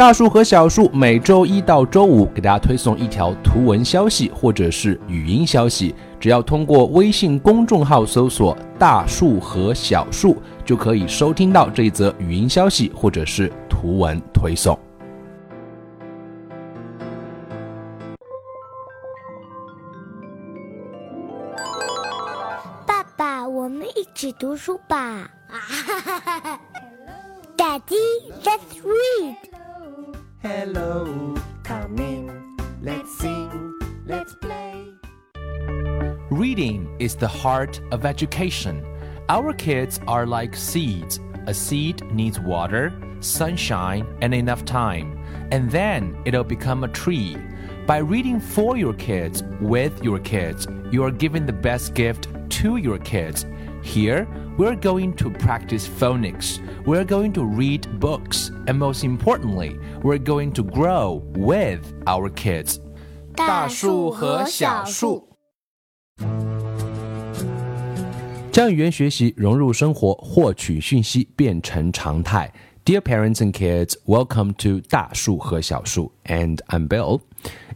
大树和小树每周一到周五给大家推送一条图文消息或者是语音消息，只要通过微信公众号搜索“大树和小树”，就可以收听到这一则语音消息或者是图文推送。爸爸，我们一起读书吧。Daddy, let's read. Hello, come in. Let's sing, let's play. Reading is the heart of education. Our kids are like seeds. A seed needs water, sunshine, and enough time, and then it'll become a tree. By reading for your kids, with your kids, you are giving the best gift to your kids. Here, we're going to practice phonics. We're going to read books. And most importantly, we're going to grow with our kids. 大树和小树。将语言学习融入生活，获取讯息变成常态。Dear parents and kids, welcome to 大树和小树, and I'm Bill.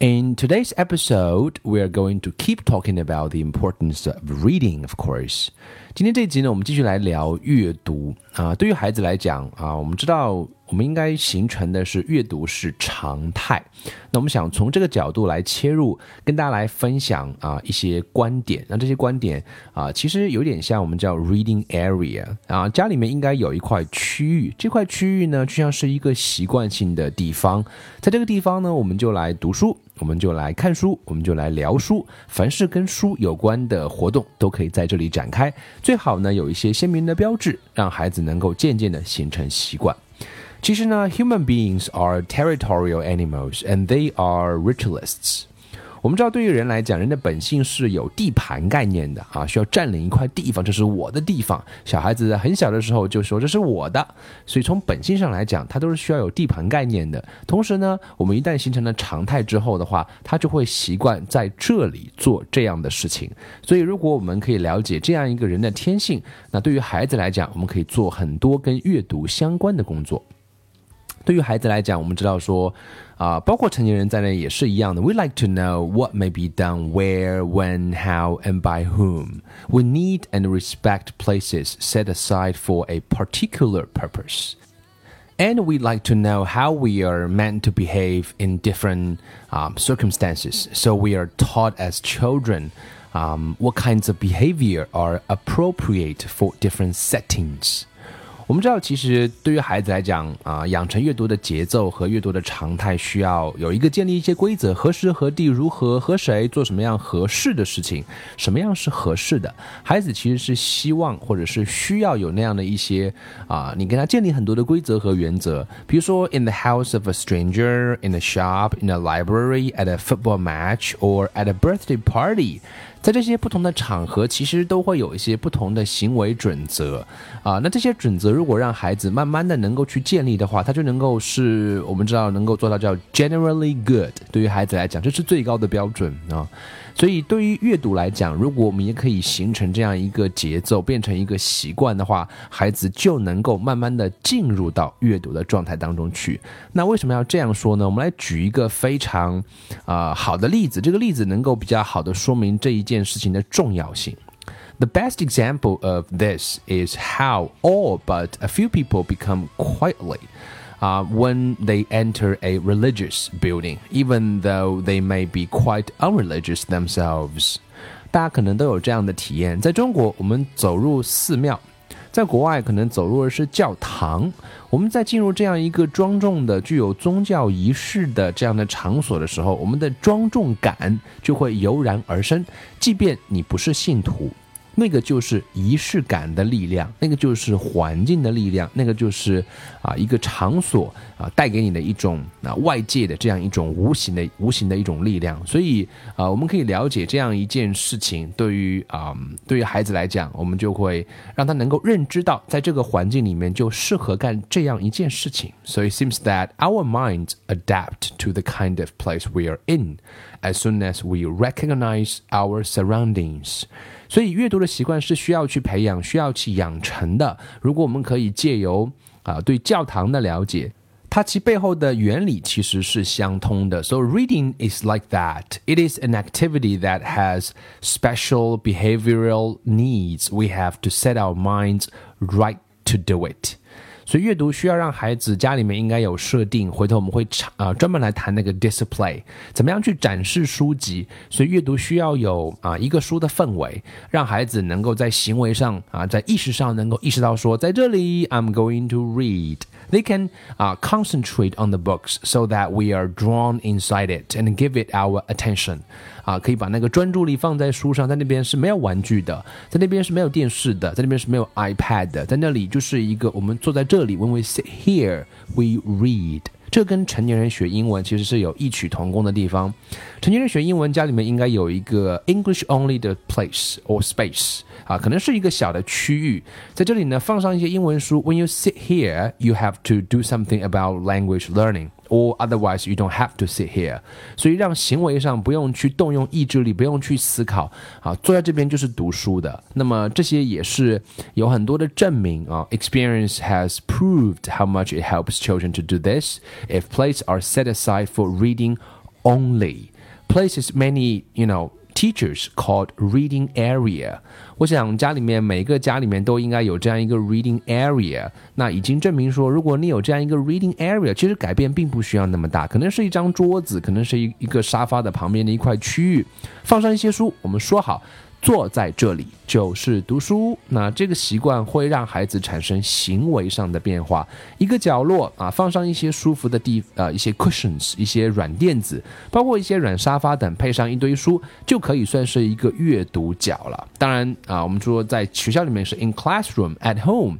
In today's episode, we are going to keep talking about the importance of reading, of course. 今天这集呢，我们继续来聊阅读啊。对于孩子来讲啊，我们知道 我们应该形成的是阅读是常态。那我们想从这个角度来切入，跟大家来分享啊一些观点。那这些观点啊，其实有点像我们叫 reading area 啊，家里面应该有一块区域，这块区域呢就像是一个习惯性的地方，在这个地方呢，我们就来读书。我们就来看书，我们就来聊书，凡是跟书有关的活动都可以在这里展开。最好呢有一些鲜明的标志，让孩子能够渐渐的形成习惯。其实呢，human beings are territorial animals and they are ritualists。我们知道，对于人来讲，人的本性是有地盘概念的啊，需要占领一块地方，这是我的地方。小孩子很小的时候就说这是我的，所以从本性上来讲，他都是需要有地盘概念的。同时呢，我们一旦形成了常态之后的话，他就会习惯在这里做这样的事情。所以，如果我们可以了解这样一个人的天性，那对于孩子来讲，我们可以做很多跟阅读相关的工作。对于孩子来讲，我们知道说，啊、呃，包括成年人在内也是一样的。We like to know what may be done where, when, how, and by whom. We need and respect places set aside for a particular purpose. And we like to know how we are meant to behave in different um, circumstances. So we are taught as children um, what kinds of behavior are appropriate for different settings. 我们知道，其实对于孩子来讲啊，养成阅读的节奏和阅读的常态，需要有一个建立一些规则，何时何地，如何和谁做什么样合适的事情，什么样是合适的。孩子其实是希望或者是需要有那样的一些啊，你跟他建立很多的规则和原则。比如说，in the house of a stranger, in a shop, in a library, at a football match, or at a birthday party。在这些不同的场合，其实都会有一些不同的行为准则啊。那这些准则如果让孩子慢慢的能够去建立的话，他就能够是我们知道能够做到叫 generally good。对于孩子来讲，这是最高的标准啊。所以对于阅读来讲，如果我们也可以形成这样一个节奏，变成一个习惯的话，孩子就能够慢慢的进入到阅读的状态当中去。那为什么要这样说呢？我们来举一个非常啊、好的例子，这个例子能够比较好的说明这一件事情的重要性。The best example of this is how all but a few people become quietly uh, when they enter a religious building, even though they may be quite unreligious themselves. 大家可能都有这样的体验，在中国，我们走入寺庙。在国外，可能走入的是教堂。我们在进入这样一个庄重的、具有宗教仪式的这样的场所的时候，我们的庄重感就会油然而生。即便你不是信徒，那个就是仪式感的力量，那个就是环境的力量，那个就是啊一个场所啊带给你的一种啊外界的这样一种无形的无形的一种力量。所以啊，我们可以了解这样一件事情，对于啊对于孩子来讲，我们就会让他能够认知到，在这个环境里面就适合干这样一件事情。So it seems that our minds adapt to the kind of place we are in as soon as we recognize our surroundings. 所以阅读的习惯是需要去培养、需要去养成的。如果我们可以借由啊对教堂的了解， 它其背后的原理其实是相通的。So reading is like that. It is an activity that has special behavioral needs. We have to set our minds right to do it. 所以阅读需要让孩子家里面应该有设定，回头我们会啊专门来谈那个 display，怎么样去展示书籍。所以阅读需要有啊一个书的氛围，让孩子能够在行为上啊在意识上能够意识到说，在这里 I'm going to read。They can uh, concentrate on the books so that we are drawn inside it and give it our attention. 啊，可以把那个专注力放在书上，在那边是没有玩具的，在那边是没有电视的，在那边是没有 iPad 的，在那里就是一个我们坐在这里，When we sit here, we read。 这跟成年人学英文其实是有异曲同工的地方。成年人学英文，家里面应该有一个 English only 的 place or space 啊，可能是一个小的区域，在这里呢放上一些英文书。When you sit here, you have to do something about language learning. or otherwise you don't have to sit here。所以让行为上不用去动用意志力，不用去思考啊，坐在这边就是读书的。那么这些也是有很多的证明啊，experience has proved how much it helps children to do this if places are set aside for reading only. Places many, you know, teachers called reading area。我想家里面每个家里面都应该有这样一个 reading area。那已经证明说，如果你有这样一个 reading area，其实改变并不需要那么大，可能是一张桌子，可能是一一个沙发的旁边的一块区域，放上一些书。我们说好。坐在这里就是读书，那这个习惯会让孩子产生行为上的变化。一个角落啊，放上一些舒服的地，呃，一些 cushions，一些软垫子，包括一些软沙发等，配上一堆书，就可以算是一个阅读角了。当然啊，我们说在学校里面是 in classroom at home。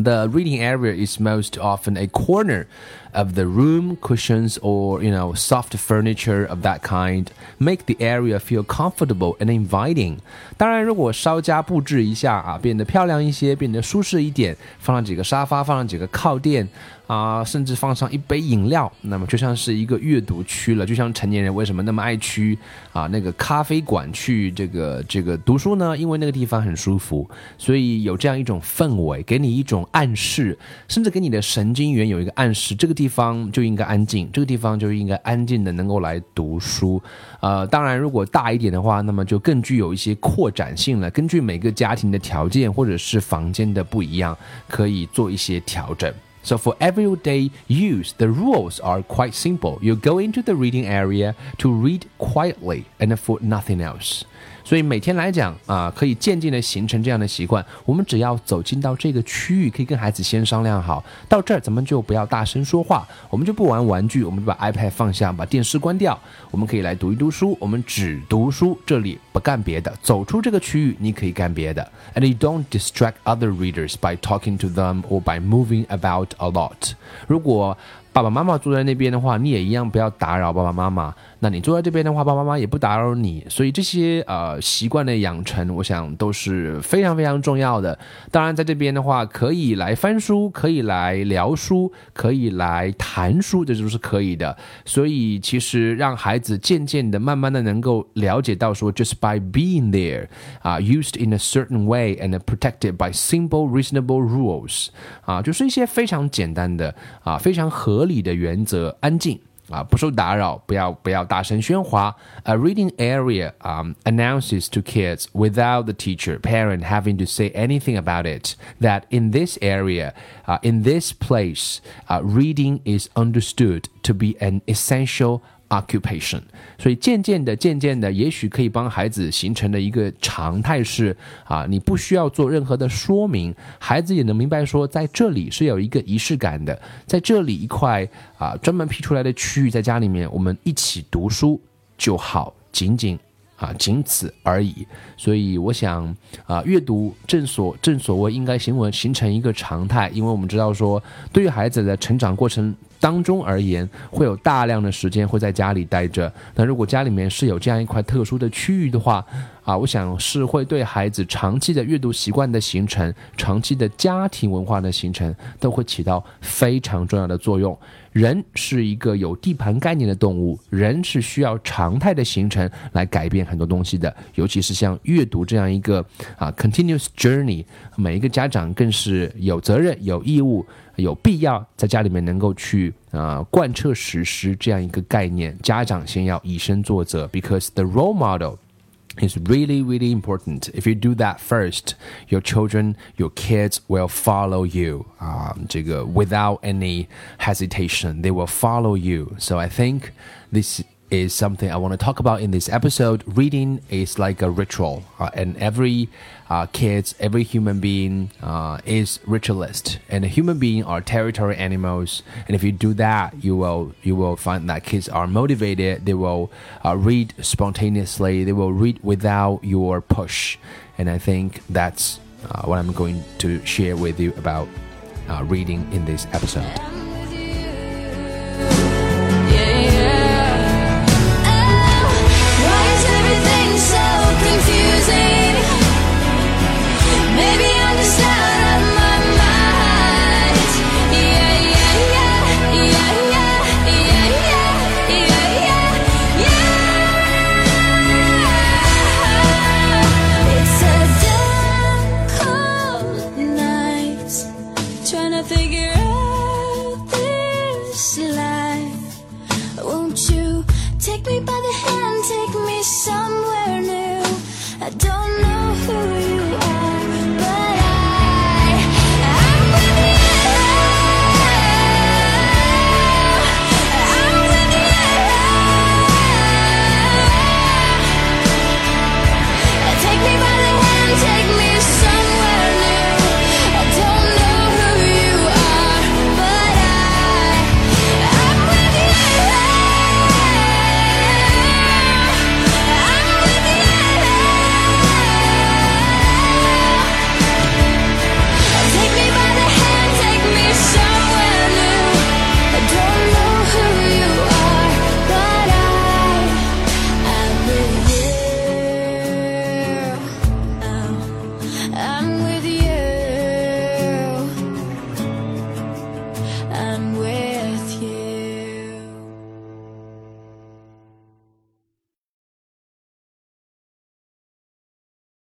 The reading area is most often a corner of the room, cushions or you know soft furniture of that kind make the area feel comfortable and inviting. 当然，如果稍加布置一下啊，变得漂亮一些，变得舒适一点，放上几个沙发，放上几个靠垫。啊，甚至放上一杯饮料，那么就像是一个阅读区了。就像成年人为什么那么爱去啊那个咖啡馆去这个这个读书呢？因为那个地方很舒服，所以有这样一种氛围，给你一种暗示，甚至给你的神经元有一个暗示，这个地方就应该安静，这个地方就应该安静的能够来读书。呃，当然如果大一点的话，那么就更具有一些扩展性了。根据每个家庭的条件或者是房间的不一样，可以做一些调整。So for everyday use, the rules are quite simple. You go into the reading area to read quietly and for nothing else. 所以每天来讲啊，可以渐渐的形成这样的习惯。我们只要走进到这个区域，可以跟孩子先商量好，到这儿咱们就不要大声说话，我们就不玩玩具，我们就把 iPad 放下，把电视关掉，我们可以来读一读书，我们只读书，这里不干别的。走出这个区域，你可以干别的。And you don't distract other readers by talking to them or by moving about a lot。如果爸爸妈妈坐在那边的话，你也一样不要打扰爸爸妈妈。那你坐在这边的话，爸爸妈妈也不打扰你。所以这些呃习惯的养成，我想都是非常非常重要的。当然，在这边的话，可以来翻书，可以来聊书，可以来谈书，这就是可以的。所以其实让孩子渐渐的、慢慢的能够了解到说，just by being there，啊，used in a certain way and protected by simple reasonable rules，啊，就是一些非常简单的啊，非常合理。理的原则，安静啊，不受打扰，不要不要大声喧哗。A reading area um announces to kids without the teacher parent having to say anything about it that in this area, uh, in this place, uh, reading is understood to be an essential occupation，所以渐渐的、渐渐的，也许可以帮孩子形成的一个常态是啊，你不需要做任何的说明，孩子也能明白说，在这里是有一个仪式感的，在这里一块啊专门辟出来的区域，在家里面我们一起读书就好，仅仅啊仅此而已。所以我想啊，阅读正所正所谓应该行为形成一个常态，因为我们知道说，对于孩子的成长过程。当中而言，会有大量的时间会在家里待着。那如果家里面是有这样一块特殊的区域的话，啊，我想是会对孩子长期的阅读习惯的形成、长期的家庭文化的形成，都会起到非常重要的作用。人是一个有地盘概念的动物，人是需要常态的形成来改变很多东西的，尤其是像阅读这样一个啊 continuous journey，每一个家长更是有责任、有义务、有必要在家里面能够去啊贯彻实施这样一个概念。家长先要以身作则，because the role model。Is really, really important. If you do that first, your children, your kids will follow you. Um, without any hesitation, they will follow you. So I think this is something I want to talk about in this episode. Reading is like a ritual, uh, and every uh, kids, every human being uh, is ritualist, and a human beings are territory animals. And if you do that, you will you will find that kids are motivated. They will uh, read spontaneously. They will read without your push. And I think that's uh, what I'm going to share with you about uh, reading in this episode.